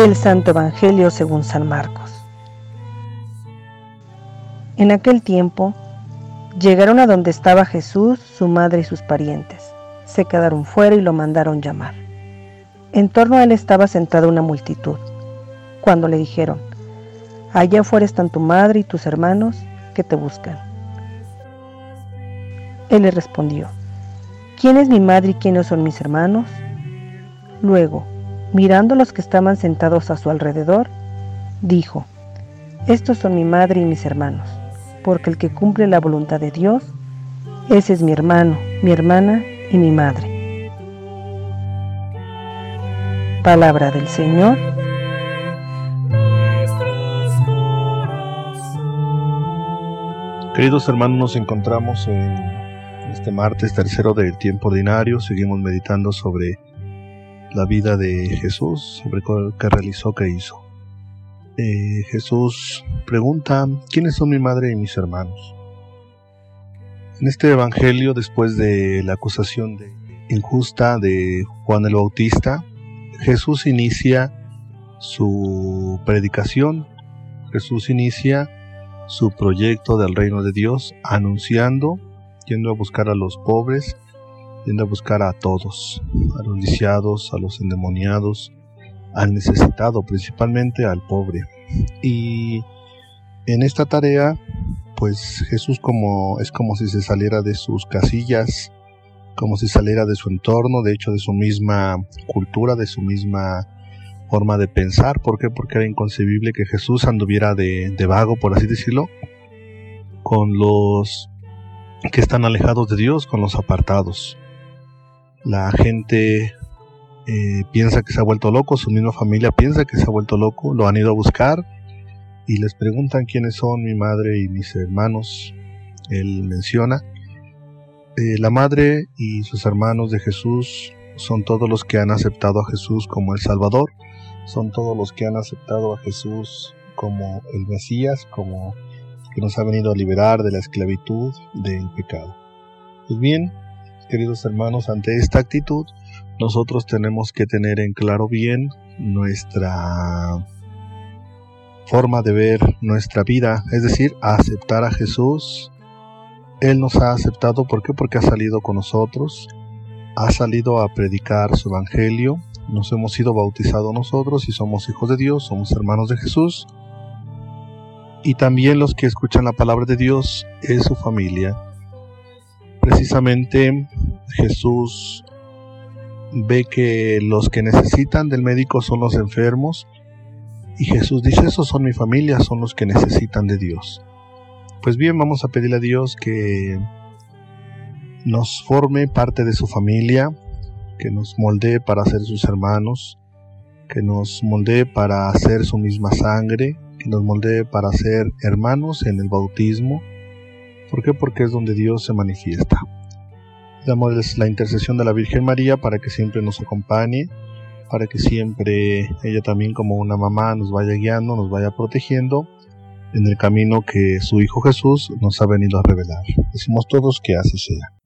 Del Santo Evangelio según San Marcos. En aquel tiempo llegaron a donde estaba Jesús, su madre y sus parientes. Se quedaron fuera y lo mandaron llamar. En torno a él estaba sentada una multitud. Cuando le dijeron, Allá afuera están tu madre y tus hermanos que te buscan. Él le respondió, ¿quién es mi madre y quiénes son mis hermanos? Luego, mirando los que estaban sentados a su alrededor, dijo, Estos son mi madre y mis hermanos, porque el que cumple la voluntad de Dios, ese es mi hermano, mi hermana y mi madre. Palabra del Señor. Queridos hermanos, nos encontramos en este martes tercero del tiempo ordinario. Seguimos meditando sobre la vida de Jesús, sobre qué realizó, qué hizo. Eh, Jesús pregunta, ¿quiénes son mi madre y mis hermanos? En este Evangelio, después de la acusación injusta de Juan el Bautista, Jesús inicia su predicación, Jesús inicia su proyecto del reino de Dios, anunciando, yendo a buscar a los pobres, yendo a buscar a todos, a los lisiados, a los endemoniados, al necesitado, principalmente al pobre. Y en esta tarea, pues Jesús como es como si se saliera de sus casillas, como si saliera de su entorno, de hecho de su misma cultura, de su misma forma de pensar. ¿Por qué? Porque era inconcebible que Jesús anduviera de, de vago, por así decirlo, con los que están alejados de Dios, con los apartados. La gente eh, piensa que se ha vuelto loco, su misma familia piensa que se ha vuelto loco, lo han ido a buscar y les preguntan quiénes son mi madre y mis hermanos. Él menciona, eh, la madre y sus hermanos de Jesús son todos los que han aceptado a Jesús como el Salvador, son todos los que han aceptado a Jesús como el Mesías, como que nos ha venido a liberar de la esclavitud del pecado. Pues bien, queridos hermanos, ante esta actitud, nosotros tenemos que tener en claro bien nuestra forma de ver nuestra vida, es decir, aceptar a Jesús. Él nos ha aceptado, ¿por qué? Porque ha salido con nosotros, ha salido a predicar su evangelio, nos hemos sido bautizados nosotros y somos hijos de Dios, somos hermanos de Jesús. Y también los que escuchan la palabra de Dios es su familia. Precisamente Jesús ve que los que necesitan del médico son los enfermos y Jesús dice, esos son mi familia, son los que necesitan de Dios. Pues bien, vamos a pedirle a Dios que nos forme parte de su familia, que nos moldee para ser sus hermanos, que nos moldee para hacer su misma sangre, que nos moldee para ser hermanos en el bautismo. ¿Por qué? Porque es donde Dios se manifiesta. Damos la intercesión de la Virgen María para que siempre nos acompañe, para que siempre ella también como una mamá nos vaya guiando, nos vaya protegiendo en el camino que su Hijo Jesús nos ha venido a revelar. Decimos todos que así sea.